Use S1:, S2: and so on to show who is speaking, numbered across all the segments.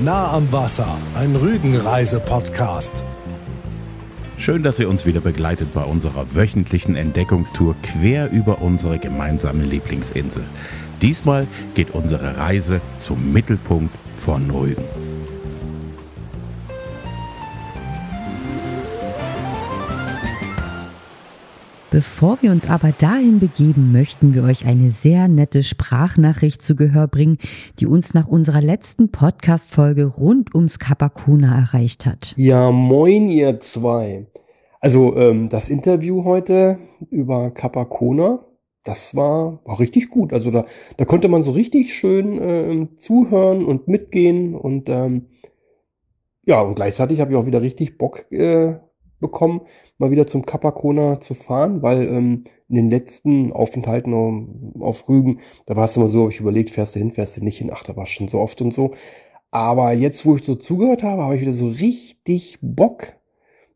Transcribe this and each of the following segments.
S1: Nah am Wasser, ein Rügenreise-Podcast.
S2: Schön, dass ihr uns wieder begleitet bei unserer wöchentlichen Entdeckungstour quer über unsere gemeinsame Lieblingsinsel. Diesmal geht unsere Reise zum Mittelpunkt von Rügen.
S3: Bevor wir uns aber dahin begeben, möchten wir euch eine sehr nette Sprachnachricht zu Gehör bringen, die uns nach unserer letzten Podcast-Folge rund ums Kapakuna erreicht hat.
S4: Ja, moin ihr zwei. Also ähm, das Interview heute über Kapakona, das war, war richtig gut. Also da, da konnte man so richtig schön äh, zuhören und mitgehen und ähm, ja, und gleichzeitig habe ich auch wieder richtig Bock äh, bekommen, mal wieder zum Capacona zu fahren, weil ähm, in den letzten Aufenthalten auf Rügen, da war es immer so, hab ich überlegt, fährst du hin, fährst du nicht hin, ach, da war schon so oft und so. Aber jetzt, wo ich so zugehört habe, habe ich wieder so richtig Bock,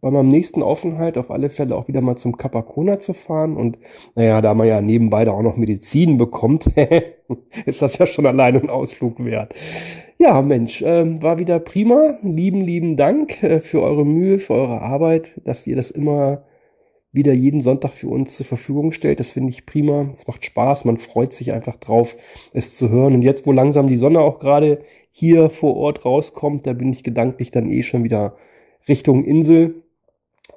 S4: bei meinem nächsten Aufenthalt auf alle Fälle auch wieder mal zum Capacona zu fahren. Und naja, da man ja nebenbei da auch noch Medizin bekommt, ist das ja schon allein ein Ausflug wert. Ja, Mensch, äh, war wieder prima. Lieben, lieben Dank äh, für eure Mühe, für eure Arbeit, dass ihr das immer wieder jeden Sonntag für uns zur Verfügung stellt. Das finde ich prima. Es macht Spaß. Man freut sich einfach drauf, es zu hören. Und jetzt, wo langsam die Sonne auch gerade hier vor Ort rauskommt, da bin ich gedanklich dann eh schon wieder Richtung Insel.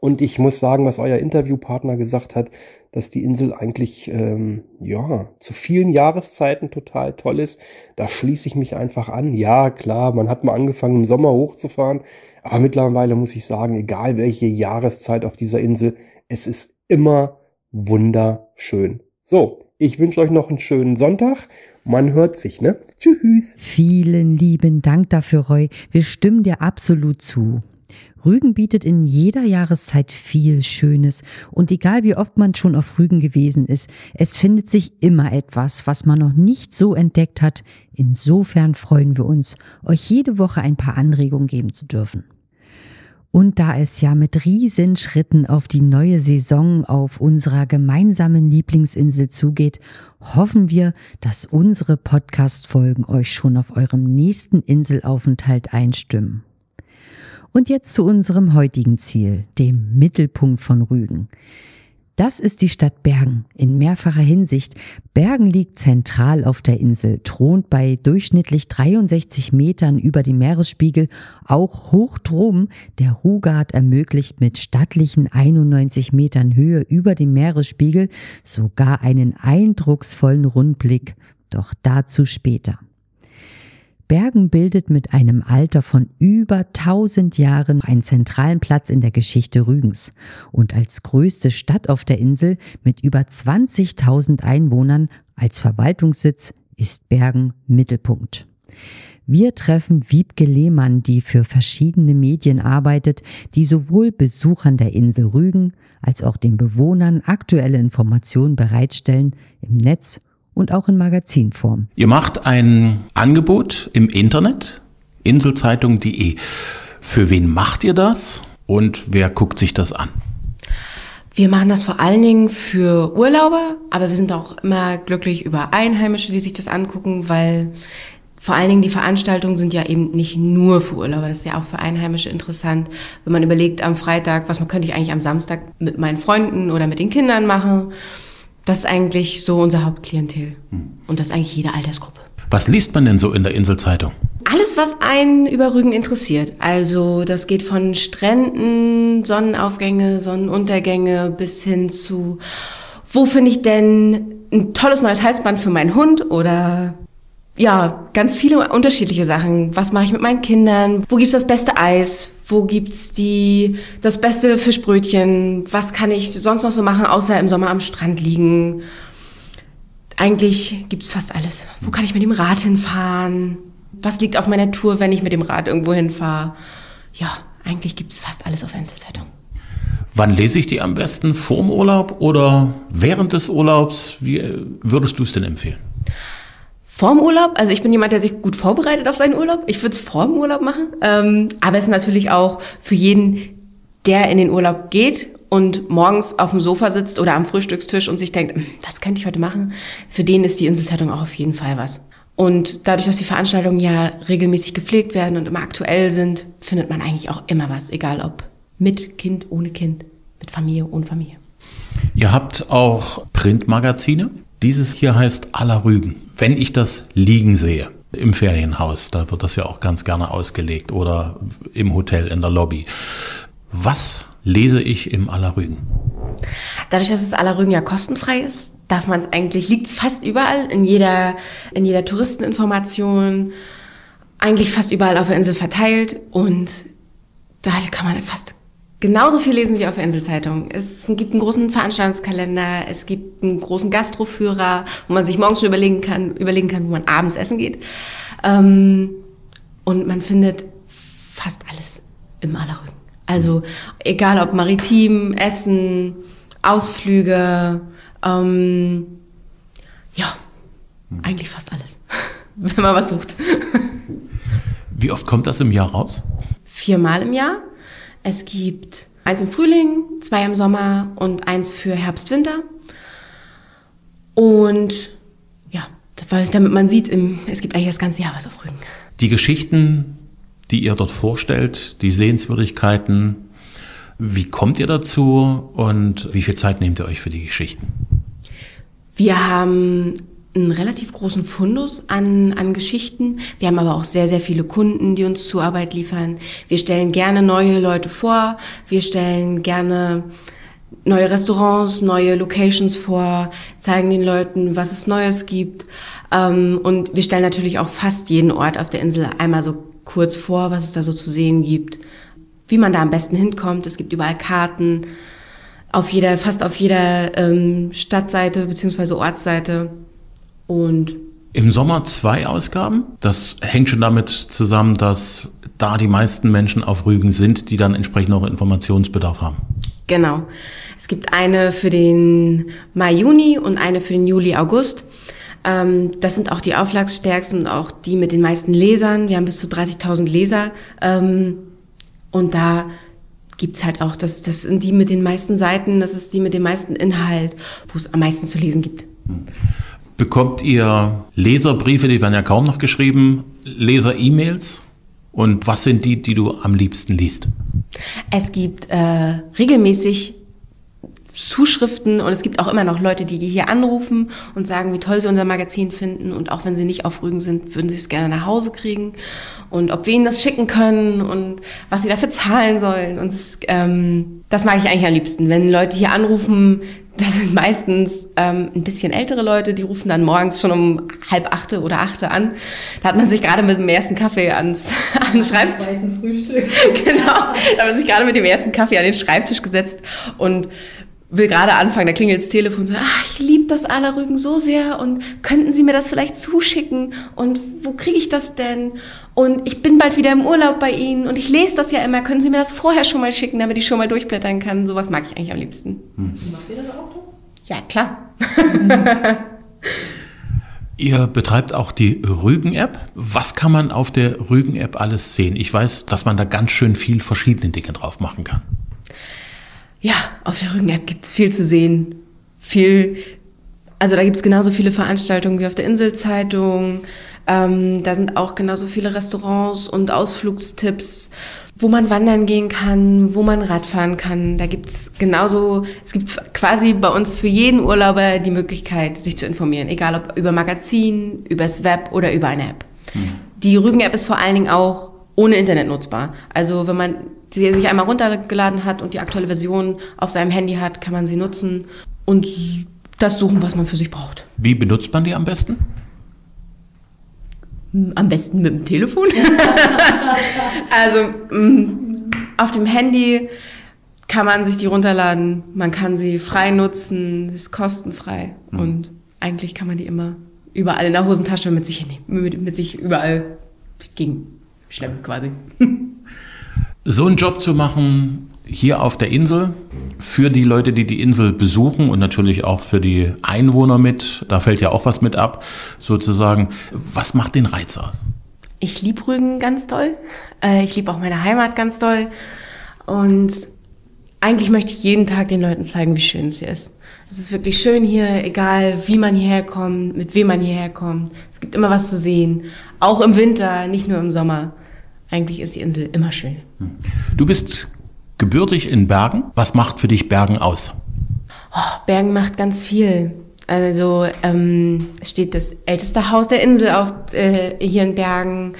S4: Und ich muss sagen, was euer Interviewpartner gesagt hat, dass die Insel eigentlich ähm, ja zu vielen Jahreszeiten total toll ist. Da schließe ich mich einfach an. Ja, klar, man hat mal angefangen im Sommer hochzufahren, aber mittlerweile muss ich sagen, egal welche Jahreszeit auf dieser Insel, es ist immer wunderschön. So, ich wünsche euch noch einen schönen Sonntag. Man hört sich, ne? Tschüss.
S3: Vielen lieben Dank dafür, Roy. Wir stimmen dir absolut zu. Rügen bietet in jeder Jahreszeit viel Schönes und egal wie oft man schon auf Rügen gewesen ist, es findet sich immer etwas, was man noch nicht so entdeckt hat. Insofern freuen wir uns, euch jede Woche ein paar Anregungen geben zu dürfen. Und da es ja mit riesen Schritten auf die neue Saison auf unserer gemeinsamen Lieblingsinsel zugeht, hoffen wir, dass unsere Podcast-Folgen euch schon auf eurem nächsten Inselaufenthalt einstimmen. Und jetzt zu unserem heutigen Ziel, dem Mittelpunkt von Rügen. Das ist die Stadt Bergen in mehrfacher Hinsicht. Bergen liegt zentral auf der Insel, thront bei durchschnittlich 63 Metern über dem Meeresspiegel, auch hoch drum. Der Rugard ermöglicht mit stattlichen 91 Metern Höhe über dem Meeresspiegel sogar einen eindrucksvollen Rundblick. Doch dazu später. Bergen bildet mit einem Alter von über 1000 Jahren einen zentralen Platz in der Geschichte Rügens und als größte Stadt auf der Insel mit über 20.000 Einwohnern als Verwaltungssitz ist Bergen Mittelpunkt. Wir treffen Wiebke Lehmann, die für verschiedene Medien arbeitet, die sowohl Besuchern der Insel Rügen als auch den Bewohnern aktuelle Informationen bereitstellen im Netz und auch in Magazinform.
S2: Ihr macht ein Angebot im Internet, inselzeitung.de. Für wen macht ihr das und wer guckt sich das an?
S5: Wir machen das vor allen Dingen für Urlauber, aber wir sind auch immer glücklich über Einheimische, die sich das angucken, weil vor allen Dingen die Veranstaltungen sind ja eben nicht nur für Urlauber, das ist ja auch für Einheimische interessant. Wenn man überlegt am Freitag, was man könnte ich eigentlich am Samstag mit meinen Freunden oder mit den Kindern machen das ist eigentlich so unser Hauptklientel. Hm. Und das ist eigentlich jede Altersgruppe.
S2: Was liest man denn so in der Inselzeitung?
S5: Alles, was einen über Rügen interessiert. Also das geht von Stränden, Sonnenaufgänge, Sonnenuntergänge bis hin zu, wo finde ich denn ein tolles neues Halsband für meinen Hund oder ja, ganz viele unterschiedliche Sachen. Was mache ich mit meinen Kindern? Wo gibt's das beste Eis? Wo gibt's die das beste Fischbrötchen? Was kann ich sonst noch so machen, außer im Sommer am Strand liegen? Eigentlich gibt's fast alles. Wo kann ich mit dem Rad hinfahren? Was liegt auf meiner Tour, wenn ich mit dem Rad irgendwo hinfahre? Ja, eigentlich gibt's fast alles auf Einzelzeitung.
S2: Wann lese ich die am besten? Vorm Urlaub oder während des Urlaubs? Wie würdest du es denn empfehlen?
S5: Vorm Urlaub. Also ich bin jemand, der sich gut vorbereitet auf seinen Urlaub. Ich würde es vorm Urlaub machen. Ähm, aber es ist natürlich auch für jeden, der in den Urlaub geht und morgens auf dem Sofa sitzt oder am Frühstückstisch und sich denkt, hm, was könnte ich heute machen? Für den ist die Inselzeitung auch auf jeden Fall was. Und dadurch, dass die Veranstaltungen ja regelmäßig gepflegt werden und immer aktuell sind, findet man eigentlich auch immer was, egal ob mit Kind, ohne Kind, mit Familie, ohne Familie.
S2: Ihr habt auch Printmagazine. Dieses hier heißt Aller Rügen. Wenn ich das liegen sehe, im Ferienhaus, da wird das ja auch ganz gerne ausgelegt oder im Hotel in der Lobby. Was lese ich im Allerrügen?
S5: Dadurch, dass es Allerrügen ja kostenfrei ist, darf man es eigentlich, liegt es fast überall, in jeder, in jeder Touristeninformation, eigentlich fast überall auf der Insel verteilt und da kann man fast genauso viel lesen wie auf der Inselzeitung. Es gibt einen großen Veranstaltungskalender, es gibt einen großen Gastroführer, wo man sich morgens schon überlegen kann, überlegen kann, wo man abends essen geht. Ähm, und man findet fast alles im Allerrügen. Also egal ob maritim, Essen, Ausflüge, ähm, ja, eigentlich fast alles, wenn man was sucht.
S2: Wie oft kommt das im Jahr raus?
S5: Viermal im Jahr. Es gibt eins im Frühling, zwei im Sommer und eins für Herbst, Winter. Und ja, damit man sieht, es gibt eigentlich das ganze Jahr was auf Rügen.
S2: Die Geschichten die ihr dort vorstellt, die Sehenswürdigkeiten. Wie kommt ihr dazu und wie viel Zeit nehmt ihr euch für die Geschichten?
S5: Wir haben einen relativ großen Fundus an, an Geschichten. Wir haben aber auch sehr, sehr viele Kunden, die uns Zuarbeit liefern. Wir stellen gerne neue Leute vor. Wir stellen gerne neue Restaurants, neue Locations vor, zeigen den Leuten, was es Neues gibt. Ähm, und wir stellen natürlich auch fast jeden Ort auf der Insel einmal so kurz vor, was es da so zu sehen gibt, wie man da am besten hinkommt. Es gibt überall Karten, auf jeder, fast auf jeder ähm, Stadtseite bzw. Ortsseite. Und
S2: im Sommer zwei Ausgaben. Das hängt schon damit zusammen, dass da die meisten Menschen auf Rügen sind, die dann entsprechend auch Informationsbedarf haben.
S5: Genau. Es gibt eine für den Mai, Juni und eine für den Juli, August. Ähm, das sind auch die auflagsstärksten und auch die mit den meisten Lesern. Wir haben bis zu 30.000 Leser. Ähm, und da gibt's halt auch, das, das sind die mit den meisten Seiten, das ist die mit dem meisten Inhalt, wo es am meisten zu lesen gibt.
S2: Bekommt ihr Leserbriefe, die werden ja kaum noch geschrieben, Leser-E-Mails? Und was sind die, die du am liebsten liest?
S5: Es gibt äh, regelmäßig Zuschriften und es gibt auch immer noch Leute, die hier anrufen und sagen, wie toll sie unser Magazin finden und auch wenn sie nicht auf Rügen sind, würden sie es gerne nach Hause kriegen und ob wir ihnen das schicken können und was sie dafür zahlen sollen und das, ähm, das mag ich eigentlich am liebsten, wenn Leute hier anrufen, das sind meistens ähm, ein bisschen ältere Leute, die rufen dann morgens schon um halb achte oder achte an. Da hat man sich gerade mit dem ersten Kaffee ans, an den Schreibtisch. genau. Da hat man sich gerade mit dem ersten Kaffee an den Schreibtisch gesetzt und will gerade anfangen, da klingelt das Telefon und sagt, ach, ich liebe das Allerrügen so sehr und könnten Sie mir das vielleicht zuschicken und wo kriege ich das denn? Und ich bin bald wieder im Urlaub bei Ihnen und ich lese das ja immer, können Sie mir das vorher schon mal schicken, damit ich schon mal durchblättern kann? Sowas mag ich eigentlich am liebsten. Hm. Macht ihr das auch? Ja, klar.
S2: Ihr betreibt auch die Rügen-App. Was kann man auf der Rügen-App alles sehen? Ich weiß, dass man da ganz schön viel verschiedene Dinge drauf machen kann
S5: ja, auf der Rügen-App gibt's viel zu sehen. Viel, also da gibt's genauso viele Veranstaltungen wie auf der Inselzeitung. Ähm, da sind auch genauso viele Restaurants und Ausflugstipps, wo man wandern gehen kann, wo man Radfahren kann. Da gibt's genauso, es gibt quasi bei uns für jeden Urlauber die Möglichkeit, sich zu informieren, egal ob über Magazin, übers Web oder über eine App. Hm. Die Rügen-App ist vor allen Dingen auch ohne Internet nutzbar. Also wenn man sie sich einmal runtergeladen hat und die aktuelle Version auf seinem Handy hat, kann man sie nutzen und das suchen, was man für sich braucht.
S2: Wie benutzt man die am besten?
S5: Am besten mit dem Telefon. also mm, auf dem Handy kann man sich die runterladen, man kann sie frei nutzen, sie ist kostenfrei mhm. und eigentlich kann man die immer überall in der Hosentasche mit sich nehmen, mit, mit sich überall gegen schleppen quasi.
S2: So einen Job zu machen hier auf der Insel für die Leute, die die Insel besuchen und natürlich auch für die Einwohner mit, da fällt ja auch was mit ab, sozusagen. Was macht den Reiz aus?
S5: Ich liebe Rügen ganz toll. Äh, ich liebe auch meine Heimat ganz toll. Und eigentlich möchte ich jeden Tag den Leuten zeigen, wie schön es hier ist. Es ist wirklich schön hier, egal wie man hierher kommt, mit wem man hierher kommt. Es gibt immer was zu sehen. Auch im Winter, nicht nur im Sommer. Eigentlich ist die Insel immer schön.
S2: Du bist gebürtig in Bergen. Was macht für dich Bergen aus?
S5: Oh, Bergen macht ganz viel. Also ähm, steht das älteste Haus der Insel auf, äh, hier in Bergen.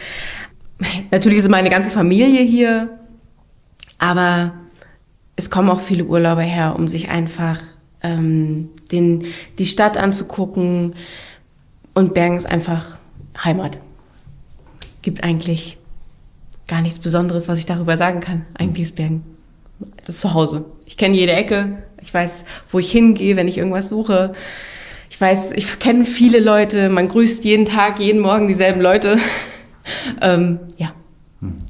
S5: Natürlich ist meine ganze Familie hier, aber es kommen auch viele Urlauber her, um sich einfach ähm, den, die Stadt anzugucken. Und Bergen ist einfach Heimat. Gibt eigentlich gar nichts Besonderes, was ich darüber sagen kann. Eigentlich ist Bergen das ist zu Hause. Ich kenne jede Ecke. Ich weiß, wo ich hingehe, wenn ich irgendwas suche. Ich weiß, ich kenne viele Leute. Man grüßt jeden Tag, jeden Morgen dieselben Leute. ähm, ja,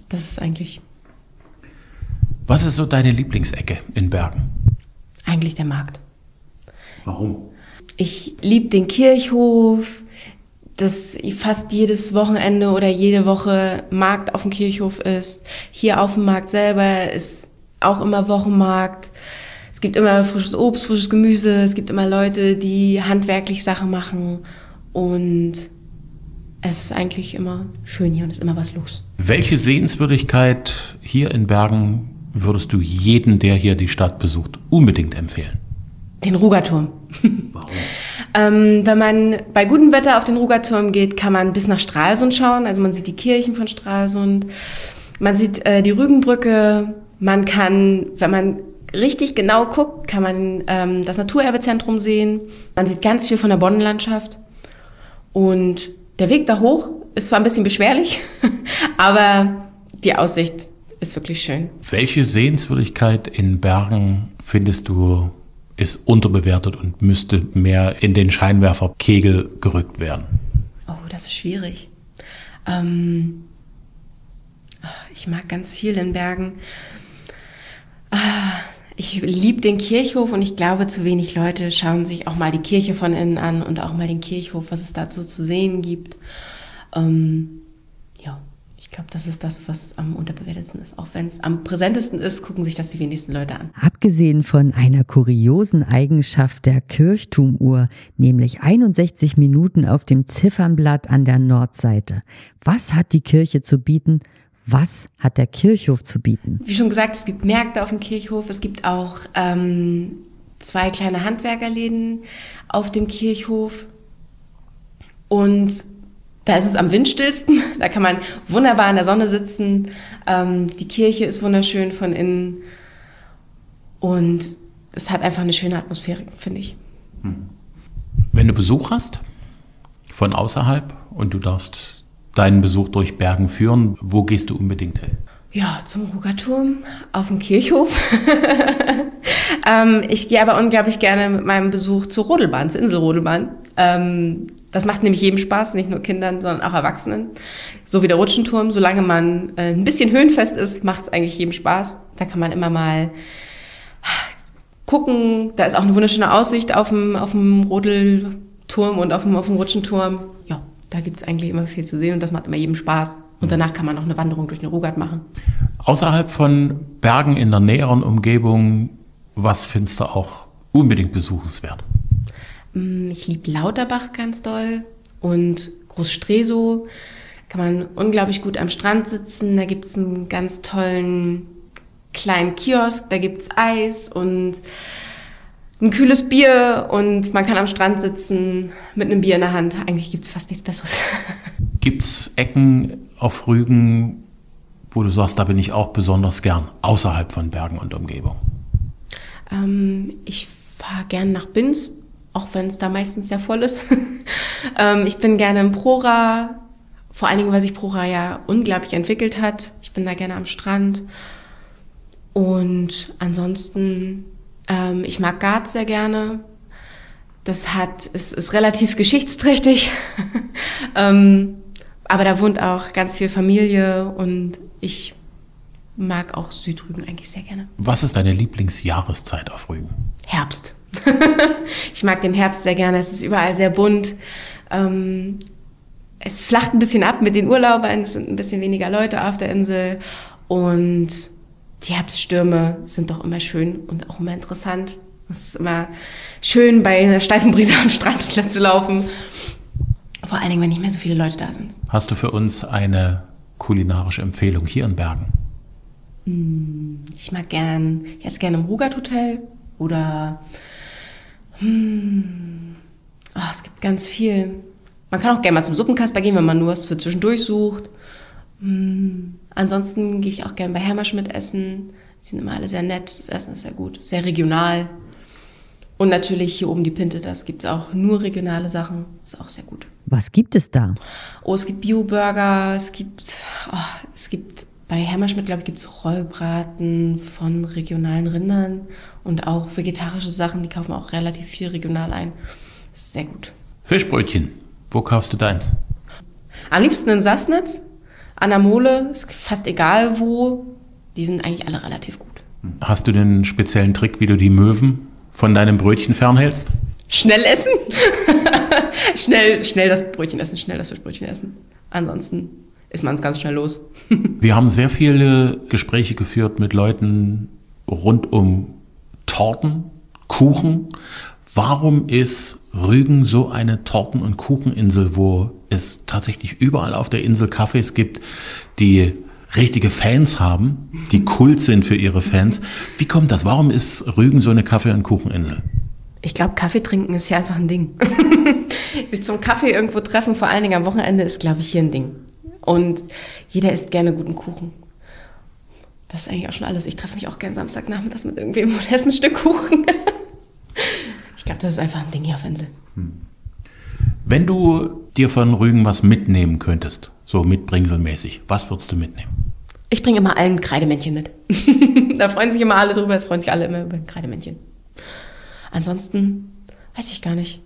S5: das ist eigentlich.
S2: Was ist so deine Lieblingsecke in Bergen?
S5: Eigentlich der Markt.
S2: Warum?
S5: Ich liebe den Kirchhof, dass fast jedes Wochenende oder jede Woche Markt auf dem Kirchhof ist. Hier auf dem Markt selber ist auch immer Wochenmarkt. Es gibt immer frisches Obst, frisches Gemüse. Es gibt immer Leute, die handwerklich Sachen machen. Und es ist eigentlich immer schön hier und es ist immer was los.
S2: Welche Sehenswürdigkeit hier in Bergen würdest du jeden, der hier die Stadt besucht, unbedingt empfehlen?
S5: Den Rugerturm.
S2: Warum?
S5: ähm, wenn man bei gutem Wetter auf den Rugerturm geht, kann man bis nach Stralsund schauen. Also man sieht die Kirchen von Stralsund. Man sieht äh, die Rügenbrücke. Man kann, wenn man richtig genau guckt, kann man ähm, das Naturerbezentrum sehen. Man sieht ganz viel von der Boddenlandschaft. Und der Weg da hoch ist zwar ein bisschen beschwerlich, aber die Aussicht ist wirklich schön.
S2: Welche Sehenswürdigkeit in Bergen findest du ist unterbewertet und müsste mehr in den Scheinwerferkegel gerückt werden?
S5: Oh, das ist schwierig. Ähm, ich mag ganz viel in Bergen. Ah, ich liebe den Kirchhof und ich glaube, zu wenig Leute schauen sich auch mal die Kirche von innen an und auch mal den Kirchhof, was es dazu zu sehen gibt. Ähm, ich glaube, das ist das, was am unterbewertetsten ist. Auch wenn es am präsentesten ist, gucken sich das die wenigsten Leute an.
S3: Abgesehen von einer kuriosen Eigenschaft der Kirchtumuhr, nämlich 61 Minuten auf dem Ziffernblatt an der Nordseite. Was hat die Kirche zu bieten? Was hat der Kirchhof zu bieten?
S5: Wie schon gesagt, es gibt Märkte auf dem Kirchhof. Es gibt auch ähm, zwei kleine Handwerkerläden auf dem Kirchhof. Und da ist es am windstillsten. Da kann man wunderbar in der Sonne sitzen. Ähm, die Kirche ist wunderschön von innen. Und es hat einfach eine schöne Atmosphäre, finde ich.
S2: Wenn du Besuch hast von außerhalb und du darfst deinen Besuch durch Bergen führen, wo gehst du unbedingt hin?
S5: Ja, zum Rugerturm, auf dem Kirchhof. ähm, ich gehe aber unglaublich gerne mit meinem Besuch zur Rodelbahn, zur Inselrodelbahn. Ähm, das macht nämlich jedem Spaß, nicht nur Kindern, sondern auch Erwachsenen. So wie der Rutschenturm, solange man äh, ein bisschen höhenfest ist, macht es eigentlich jedem Spaß. Da kann man immer mal gucken. Da ist auch eine wunderschöne Aussicht auf dem, auf dem Rodelturm und auf dem, auf dem Rutschenturm. Ja, da gibt's eigentlich immer viel zu sehen und das macht immer jedem Spaß. Und danach kann man noch eine Wanderung durch den Rugard machen.
S2: Außerhalb von Bergen in der näheren Umgebung, was findest du auch unbedingt besuchenswert?
S5: Mm, Ich liebe Lauterbach ganz doll und Großstresow. Kann man unglaublich gut am Strand sitzen. Da gibt's einen ganz tollen kleinen Kiosk, da gibt's Eis und ein kühles Bier und man kann am Strand sitzen mit einem Bier in der Hand. Eigentlich gibt's fast nichts Besseres.
S2: Gibt's Ecken auf Rügen, wo du sagst, da bin ich auch besonders gern, außerhalb von Bergen und Umgebung?
S5: Ähm, ich fahre gern nach Binz, auch wenn es da meistens sehr voll ist. ähm, ich bin gerne im Prora, vor allen Dingen, weil sich Prora ja unglaublich entwickelt hat. Ich bin da gerne am Strand. Und ansonsten, ähm, ich mag Garz sehr gerne. Das hat, ist, ist relativ geschichtsträchtig. ähm, aber da wohnt auch ganz viel Familie und ich mag auch Südrügen eigentlich sehr gerne.
S2: Was ist deine Lieblingsjahreszeit auf Rügen?
S5: Herbst. ich mag den Herbst sehr gerne. Es ist überall sehr bunt. Ähm, es flacht ein bisschen ab mit den Urlaubern. Es sind ein bisschen weniger Leute auf der Insel. Und die Herbststürme sind doch immer schön und auch immer interessant. Es ist immer schön, bei einer steifen Brise am Strand zu laufen. Vor allen Dingen, wenn nicht mehr so viele Leute da sind.
S6: Hast du für uns eine kulinarische Empfehlung hier in Bergen?
S5: Ich mag gern, ich esse gerne im Rugat Hotel oder hm, oh, es gibt ganz viel. Man kann auch gerne mal zum Suppenkasper gehen, wenn man nur was für zwischendurch sucht. Hm, ansonsten gehe ich auch gerne bei Hermerschmidt essen. Die sind immer alle sehr nett, das Essen ist sehr gut, sehr regional. Und natürlich hier oben die Pinte, das gibt's auch nur regionale Sachen, ist auch sehr gut.
S3: Was gibt es da?
S5: Oh, es gibt Bio-Burger, es gibt, oh, es gibt bei Hermerschmidt, glaube ich, gibt's Rollbraten von regionalen Rindern und auch vegetarische Sachen, die kaufen auch relativ viel regional ein. Das ist sehr gut.
S6: Fischbrötchen. Wo kaufst du deins?
S5: Am liebsten in Sassnitz, an der Mole, ist fast egal wo. Die sind eigentlich alle relativ gut.
S6: Hast du den speziellen Trick, wie du die Möwen von deinem Brötchen fernhältst?
S5: Schnell essen. schnell, schnell das Brötchen essen, schnell das Fischbrötchen essen. Ansonsten ist man es ganz schnell los.
S6: Wir haben sehr viele Gespräche geführt mit Leuten rund um Torten, Kuchen. Warum ist Rügen so eine Torten- und Kucheninsel, wo es tatsächlich überall auf der Insel Cafés gibt, die richtige Fans haben, die Kult sind für ihre Fans? Wie kommt das? Warum ist Rügen so eine Kaffee- und Kucheninsel?
S5: Ich glaube, Kaffee trinken ist hier einfach ein Ding. Sich zum Kaffee irgendwo treffen, vor allen Dingen am Wochenende, ist, glaube ich, hier ein Ding. Und jeder isst gerne guten Kuchen. Das ist eigentlich auch schon alles. Ich treffe mich auch gerne Samstagnachmittags mit irgendwem und esse ein Stück Kuchen. ich glaube, das ist einfach ein Ding hier auf Insel.
S6: Wenn du dir von Rügen was mitnehmen könntest, so mitbringselmäßig, was würdest du mitnehmen?
S5: Ich bringe immer allen Kreidemännchen mit. da freuen sich immer alle drüber, es freuen sich alle immer über Kreidemännchen. Ansonsten weiß ich gar nicht.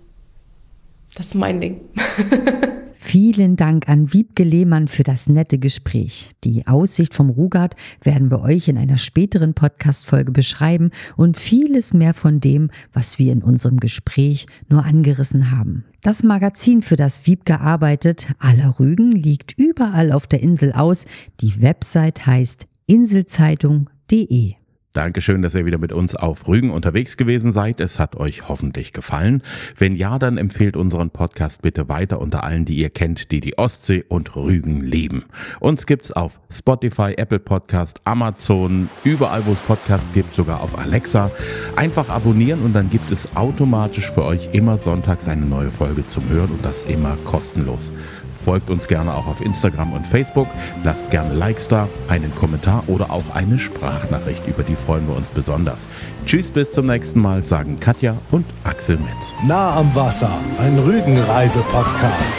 S5: Das ist mein Ding.
S3: Vielen Dank an Wiebke Lehmann für das nette Gespräch. Die Aussicht vom Rugat werden wir euch in einer späteren Podcast-Folge beschreiben und vieles mehr von dem, was wir in unserem Gespräch nur angerissen haben. Das Magazin, für das Wiebke arbeitet, Aller Rügen, liegt überall auf der Insel aus. Die Website heißt inselzeitung.de.
S2: Dankeschön, dass ihr wieder mit uns auf Rügen unterwegs gewesen seid. Es hat euch hoffentlich gefallen. Wenn ja, dann empfehlt unseren Podcast bitte weiter unter allen, die ihr kennt, die die Ostsee und Rügen lieben. Uns gibt's auf Spotify, Apple Podcast, Amazon, überall, wo es Podcasts gibt, sogar auf Alexa. Einfach abonnieren und dann gibt es automatisch für euch immer sonntags eine neue Folge zum Hören und das immer kostenlos. Folgt uns gerne auch auf Instagram und Facebook. Lasst gerne Likes da, einen Kommentar oder auch eine Sprachnachricht. Über die freuen wir uns besonders. Tschüss, bis zum nächsten Mal, sagen Katja und Axel Metz.
S1: Nah am Wasser, ein Rügenreise-Podcast.